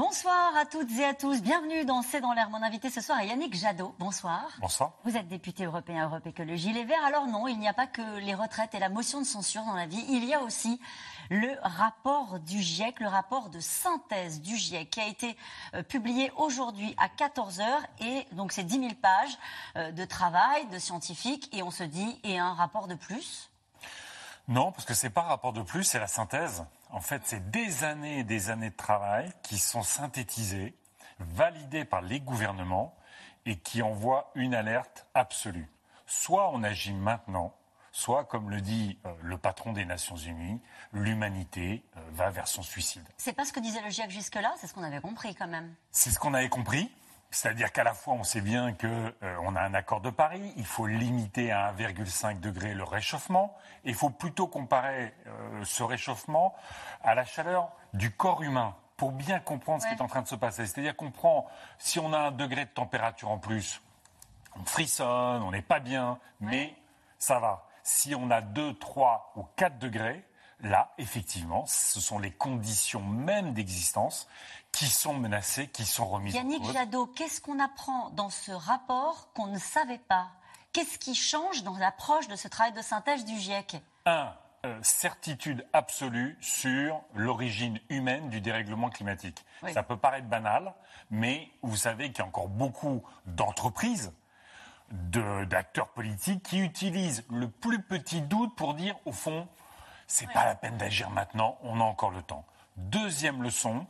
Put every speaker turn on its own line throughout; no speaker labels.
Bonsoir à toutes et à tous. Bienvenue dans C'est dans l'air. Mon invité ce soir est Yannick Jadot. Bonsoir.
Bonsoir.
Vous êtes député européen Europe Écologie Les Verts. Alors non, il n'y a pas que les retraites et la motion de censure dans la vie. Il y a aussi le rapport du GIEC, le rapport de synthèse du GIEC qui a été euh, publié aujourd'hui à 14h. Et donc c'est 10 000 pages euh, de travail, de scientifiques. Et on se dit, et un rapport de plus?
Non, parce que c'est pas un rapport de plus, c'est la synthèse. En fait, c'est des années et des années de travail qui sont synthétisées, validées par les gouvernements et qui envoient une alerte absolue. Soit on agit maintenant, soit, comme le dit euh, le patron des Nations Unies, l'humanité euh, va vers son suicide.
C'est pas ce que disait le GIEC jusque-là, c'est ce qu'on avait compris quand même.
C'est ce qu'on avait compris. C'est-à-dire qu'à la fois, on sait bien qu'on euh, a un accord de Paris, il faut limiter à 1,5 degré le réchauffement, et il faut plutôt comparer euh, ce réchauffement à la chaleur du corps humain pour bien comprendre ce qui est en train de se passer. C'est-à-dire qu'on prend, si on a un degré de température en plus, on frissonne, on n'est pas bien, mais ça va. Si on a 2, 3 ou 4 degrés, là, effectivement, ce sont les conditions même d'existence qui sont menacées, qui sont remises
Yannick
en cause.
Jadot, qu'est-ce qu'on apprend dans ce rapport qu'on ne savait pas? Qu'est-ce qui change dans l'approche de ce travail de synthèse du GIEC?
Un, euh, certitude absolue sur l'origine humaine du dérèglement climatique.
Oui.
Ça peut paraître banal, mais vous savez qu'il y a encore beaucoup d'entreprises, de- d'acteurs politiques qui utilisent le plus petit doute pour dire, au fond, c'est pas la peine d'agir maintenant, on a encore le temps. Deuxième leçon,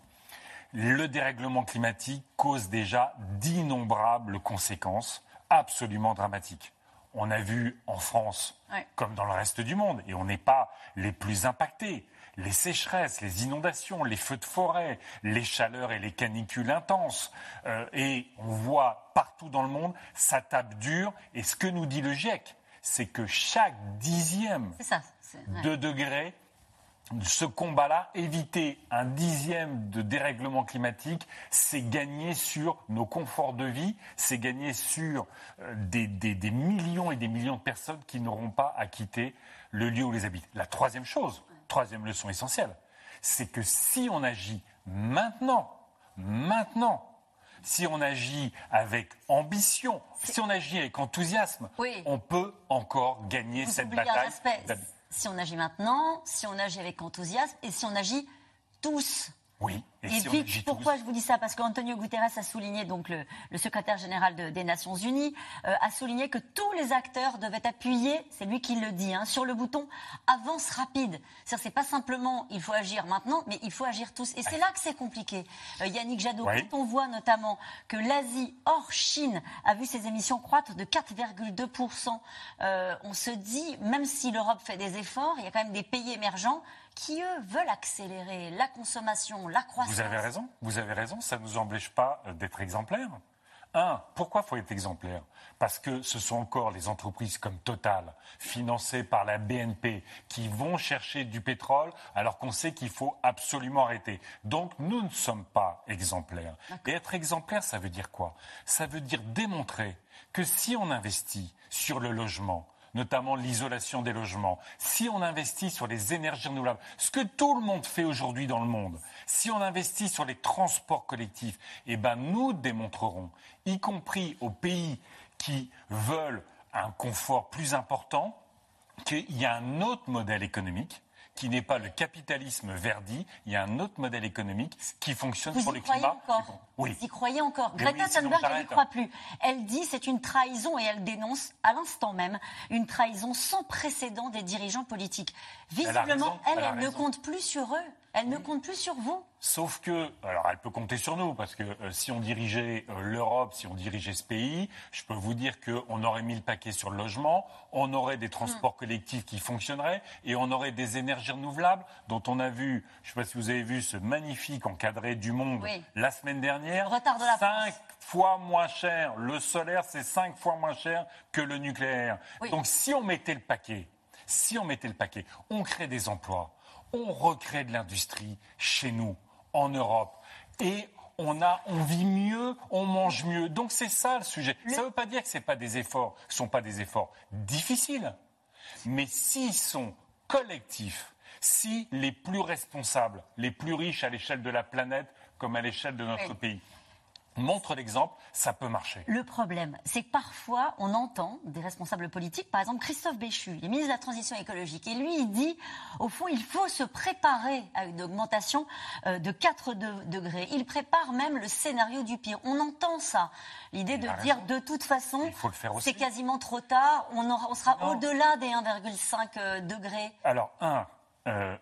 le dérèglement climatique cause déjà d'innombrables conséquences absolument dramatiques. On a vu en France,
Ouais.
comme dans le reste du monde, et on n'est pas les plus impactés. Les sécheresses, les inondations, les feux de forêt, les chaleurs et les canicules intenses. Euh, et on voit partout dans le monde, ça tape dur. Et ce que nous dit le GIEC, c'est que chaque dixième
ça. C'est- ouais.
de degrés ce combat-là, éviter un dixième de dérèglement climatique, c'est gagner sur nos conforts de vie, c'est gagner sur euh, des, des- des millions et des millions de personnes qui n'auront pas à quitter le lieu où les habitent. La troisième chose, troisième leçon essentielle, c'est que si on agit maintenant, maintenant, si on agit avec ambition, si on agit avec enthousiasme,
Oui.
on peut encore gagner
Vous
cette bataille.
Si on agit maintenant, si on agit avec enthousiasme et si on agit tous.
Oui,
Et,
si on
vite,
agit
pourquoi
tous-
je vous dis ça? Parce qu'Antonio Guterres a souligné, donc le, le secrétaire général de- des Nations Unies, euh, a souligné que tous les acteurs devaient appuyer, c'est lui qui le dit, hein, sur le bouton avance rapide. C'est-à-dire, c'est pas simplement il faut agir maintenant, mais il faut agir tous. Et c'est là que c'est compliqué. Euh, Yannick Jadot,
Oui.
quand on voit notamment que l'Asie hors Chine a vu ses émissions croître de 4,2%, euh, on se dit, même si l'Europe fait des efforts, il y a quand même des pays émergents qui, eux, veulent accélérer la consommation, la croissance.
Vous avez raison, vous avez raison, ça ne nous empêche pas euh, d'être exemplaires. Un, pourquoi faut être exemplaire? Parce que ce sont encore les entreprises comme Total, financées par la BNP, qui vont chercher du pétrole alors qu'on sait qu'il faut absolument arrêter. Donc nous ne sommes pas exemplaires. Et être exemplaire, ça veut dire quoi? Ça veut dire démontrer que si on investit sur le logement, notamment l'isolation des logements, si on investit sur les énergies renouvelables, ce que tout le monde fait aujourd'hui dans le monde, si on investit sur les transports collectifs, eh ben nous démontrerons, y compris aux pays qui veulent un confort plus important, qu'il y a un autre modèle économique qui n'est pas le capitalisme verdi, il y a un autre modèle économique qui fonctionne
Vous
pour
y
le
croyez
climat.
encore
Oui.
Vous y croyez encore Greta
oui,
Thunberg, elle n'y croit plus. Elle dit c'est une trahison et elle dénonce à l'instant même une trahison sans précédent des dirigeants politiques. Visiblement, elle,
elle
ne compte plus sur eux. Elle ne compte plus sur vous.
Sauf que, alors elle peut compter sur nous, parce que euh, si on dirigeait euh, l'Europe, si on dirigeait ce pays, je peux vous dire qu'on aurait mis le paquet sur le logement, on aurait des transports collectifs qui fonctionneraient, et on aurait des énergies renouvelables dont on a vu, je ne sais pas si vous avez vu ce magnifique encadré du monde
Oui.
la semaine dernière,
Le retard de la
cinq
France.
fois moins cher. Le solaire, c'est cinq fois moins cher que le nucléaire.
Oui.
Donc si on mettait le paquet, si on mettait le paquet, on crée des emplois, on recrée de l'industrie chez nous. en Europe. Et on, a, on vit mieux, on mange mieux. Donc c'est ça le sujet. Ça ne veut pas dire que ce pas des efforts, sont pas des efforts difficiles. Mais s'ils sont collectifs, si les plus responsables, les plus riches à l'échelle de la planète comme à l'échelle de notre pays, montre l'exemple, ça peut marcher.
Le problème, c'est que parfois, on entend des responsables politiques, par exemple Christophe Béchu, le ministre de la Transition écologique, et lui, il dit, au fond, il faut se préparer à une augmentation euh, de 4 degrés. Il prépare même le scénario du pire. On entend ça, l'idée de dire, de toute façon, c'est quasiment trop tard, on, aura, on sera au-delà des 1,5 euh, degrés.
Alors, un, euh,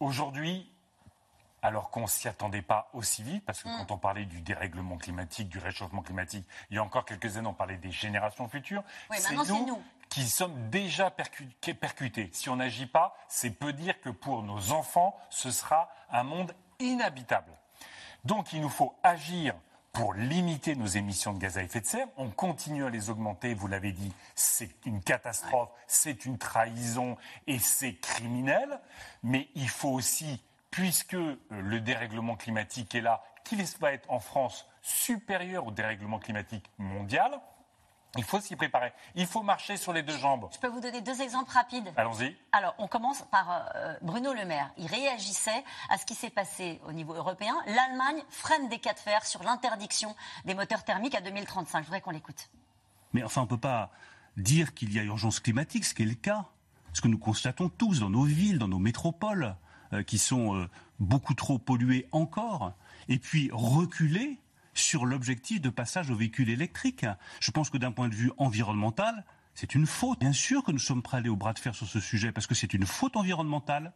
aujourd'hui, alors qu'on ne s'y attendait pas aussi vite, parce que mm. quand on parlait du dérèglement climatique, du réchauffement climatique, il y a encore quelques années, on parlait des générations futures. c'est nous, qui sommes déjà percutés. Si on n'agit pas, c'est peu dire que pour nos enfants, ce sera un monde inhabitable. Donc il nous faut agir pour limiter nos émissions de gaz à effet de serre. On continue à les augmenter, vous l'avez dit, c'est une catastrophe, c'est une trahison et c'est criminel. Mais il faut aussi puisque euh, le dérèglement climatique est là, qu'il va être en France supérieur au dérèglement climatique mondial, il faut s'y préparer. Il faut marcher sur les deux jambes.
Je peux vous donner deux exemples rapides
Allons-y.
Alors, on commence par euh, Bruno Le Maire. Il réagissait à ce qui s'est passé au niveau européen. L'Allemagne freine des cas de fer sur l'interdiction des moteurs thermiques à 2035. Je voudrais qu'on l'écoute.
Mais enfin, on ne peut pas dire qu'il y a urgence climatique, ce qui est le cas. Ce que nous constatons tous dans nos villes, dans nos métropoles. Euh, qui sont euh, beaucoup trop pollués encore, et puis reculer sur l'objectif de passage aux véhicules électriques. Je pense que d'un point de vue environnemental, c'est une faute. Bien sûr que nous sommes prêts à aller au bras de fer sur ce sujet, parce que c'est une faute environnementale.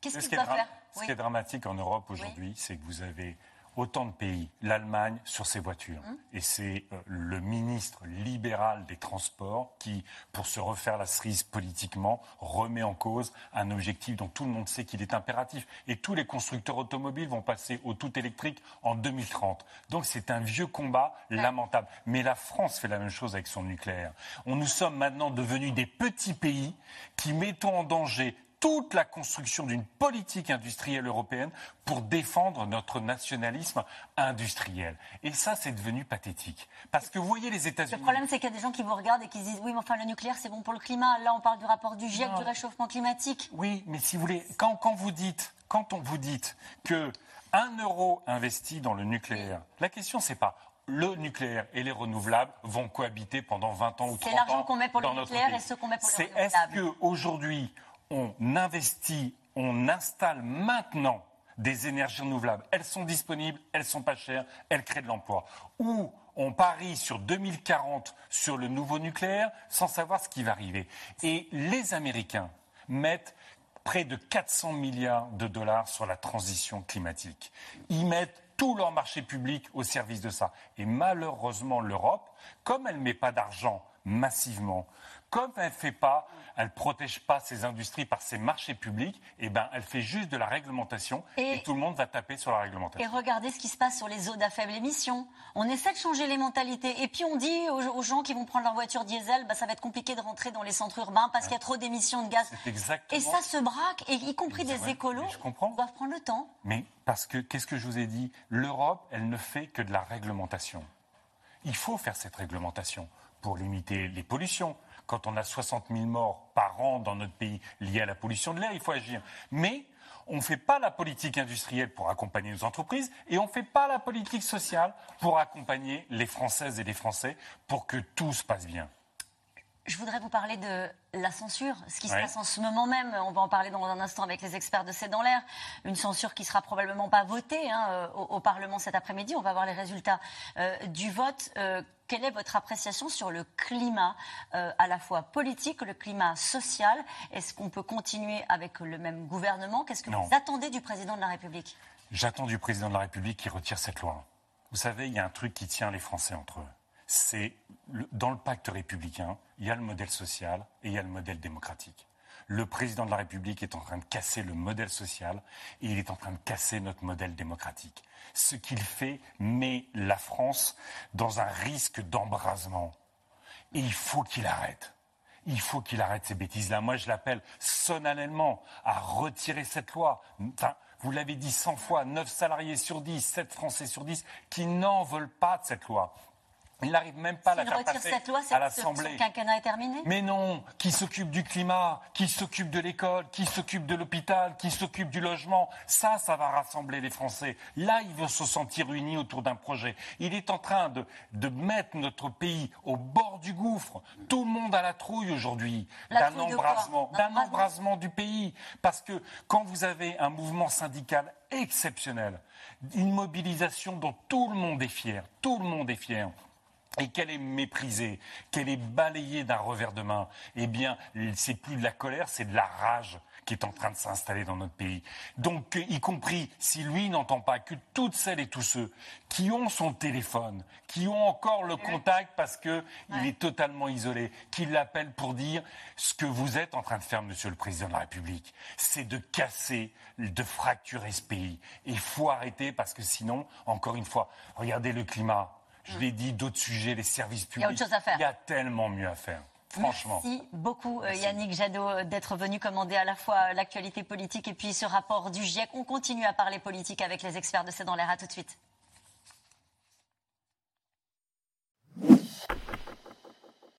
Qu'est-ce qu'il doit faire?
Ce qui est dramatique en Europe aujourd'hui, c'est que vous avez autant de pays, l'Allemagne sur ses voitures. Hum. Et c'est euh, le ministre libéral des Transports qui, pour se refaire la cerise politiquement, remet en cause un objectif dont tout le monde sait qu'il est impératif. Et tous les constructeurs automobiles vont passer au tout électrique en 2030. Donc c'est un vieux combat lamentable. Mais la France fait la même chose avec son nucléaire. On, nous sommes maintenant devenus des petits pays qui mettons en danger toute la construction d'une politique industrielle européenne pour défendre notre nationalisme industriel. Et ça, c'est devenu pathétique. Parce que vous voyez les États-Unis.
Le problème, c'est qu'il y a des gens qui vous regardent et qui se disent Oui, mais enfin, le nucléaire, c'est bon pour le climat. Là, on parle du rapport du GIEC, du réchauffement climatique.
Oui, mais si vous voulez, quand, quand vous dites, quand on vous dit que un euro investi dans le nucléaire, la question, c'est pas le nucléaire et les renouvelables vont cohabiter pendant 20 ans ou 30 ans.
C'est l'argent qu'on met pour le nucléaire et ce qu'on met pour les renouvelables.
Est-ce qu'aujourd'hui, on investit, on installe maintenant des énergies renouvelables. Elles sont disponibles, elles sont pas chères, elles créent de l'emploi. Ou on parie sur 2040 sur le nouveau nucléaire sans savoir ce qui va arriver. Et les Américains mettent près de 400 milliards de dollars sur la transition climatique. Ils mettent tout leur marché public au service de ça. Et malheureusement, l'Europe, comme elle ne met pas d'argent massivement comme elle ne fait pas, elle protège pas ses industries par ses marchés publics, et eh ben, elle fait juste de la réglementation et, tout le monde va taper sur la réglementation.
Et regardez ce qui se passe sur les eaux à faible émission. On essaie de changer les mentalités et puis on dit aux, gens qui vont prendre leur voiture diesel, bah, ça va être compliqué de rentrer dans les centres urbains parce qu'il y a trop d'émissions de gaz.
Exactement.
Et ça se braque, et y compris des écolos je comprends. doivent prendre le temps.
Mais parce que, qu'est-ce que je vous ai dit? L'Europe, elle ne fait que de la réglementation. Il faut faire cette réglementation pour limiter les pollutions, quand on a 60 000 morts par an dans notre pays liés à la pollution de l'air, il faut agir. Mais on ne fait pas la politique industrielle pour accompagner nos entreprises et on ne fait pas la politique sociale pour accompagner les Françaises et les Français pour que tout se passe bien.
Je voudrais vous parler de la censure, ce qui se passe en ce moment même. On va en parler dans un instant avec les experts de C'est dans l'air. Une censure qui sera probablement pas votée hein, euh, au, Parlement cet après-midi. On va voir les résultats euh, du vote. Euh, quelle est votre appréciation sur le climat, à la fois politique, le climat social? Est-ce qu'on peut continuer avec le même gouvernement? Qu'est-ce que vous attendez du président de la République?
J'attends du président de la République qui retire cette loi. Vous savez, il y a un truc qui tient les Français entre eux c'est dans le pacte républicain, il y a le modèle social et il y a le modèle démocratique. Le président de la République est en train de casser le modèle social et il est en train de casser notre modèle démocratique. Ce qu'il fait met la France dans un risque d'embrasement. Et il faut qu'il arrête. Il faut qu'il arrête ces bêtises-là. Moi, je l'appelle solennellement à retirer cette loi. vous l'avez dit 100 fois, 9 salariés sur 10, 7 Français sur 10 qui n'en veulent pas de cette loi. Il n'arrive même pas à la faire passer
cette loi,
à l'Assemblée.
Son quinquennat est terminé?
Mais non, qui s'occupe du climat, qui s'occupe de l'école, qui s'occupe de l'hôpital, qui s'occupe du logement, ça, ça va rassembler les Français. Là, ils vont se sentir unis autour d'un projet. Il est en train de, de mettre notre pays au bord du gouffre. Tout le monde a la trouille aujourd'hui d'un embrasement, d'un embrasement du pays. Parce que quand vous avez un mouvement syndical exceptionnel, une mobilisation dont tout le monde est fier, tout le monde est fier, et qu'elle est méprisée, qu'elle est balayée d'un revers de main, eh bien, c'est plus de la colère, c'est de la rage qui est en train de s'installer dans notre pays. Donc, y compris si lui n'entend pas que toutes celles et tous ceux qui ont son téléphone, qui ont encore le contact parce qu'il est totalement isolé, qui l'appellent pour dire ce que vous êtes en train de faire, Monsieur le Président de la République, c'est de casser, de fracturer ce pays. il faut arrêter parce que sinon, encore une fois, regardez le climat je l'ai dit, d'autres sujets, les services publics.
Il y a autre chose à faire.
Il y a tellement mieux à faire. Franchement.
Merci beaucoup euh, Yannick Jadot euh, d'être venu commander à la fois l'actualité politique et puis ce rapport du GIEC. On continue à parler politique avec les experts de C'est dans l'air. À tout de suite.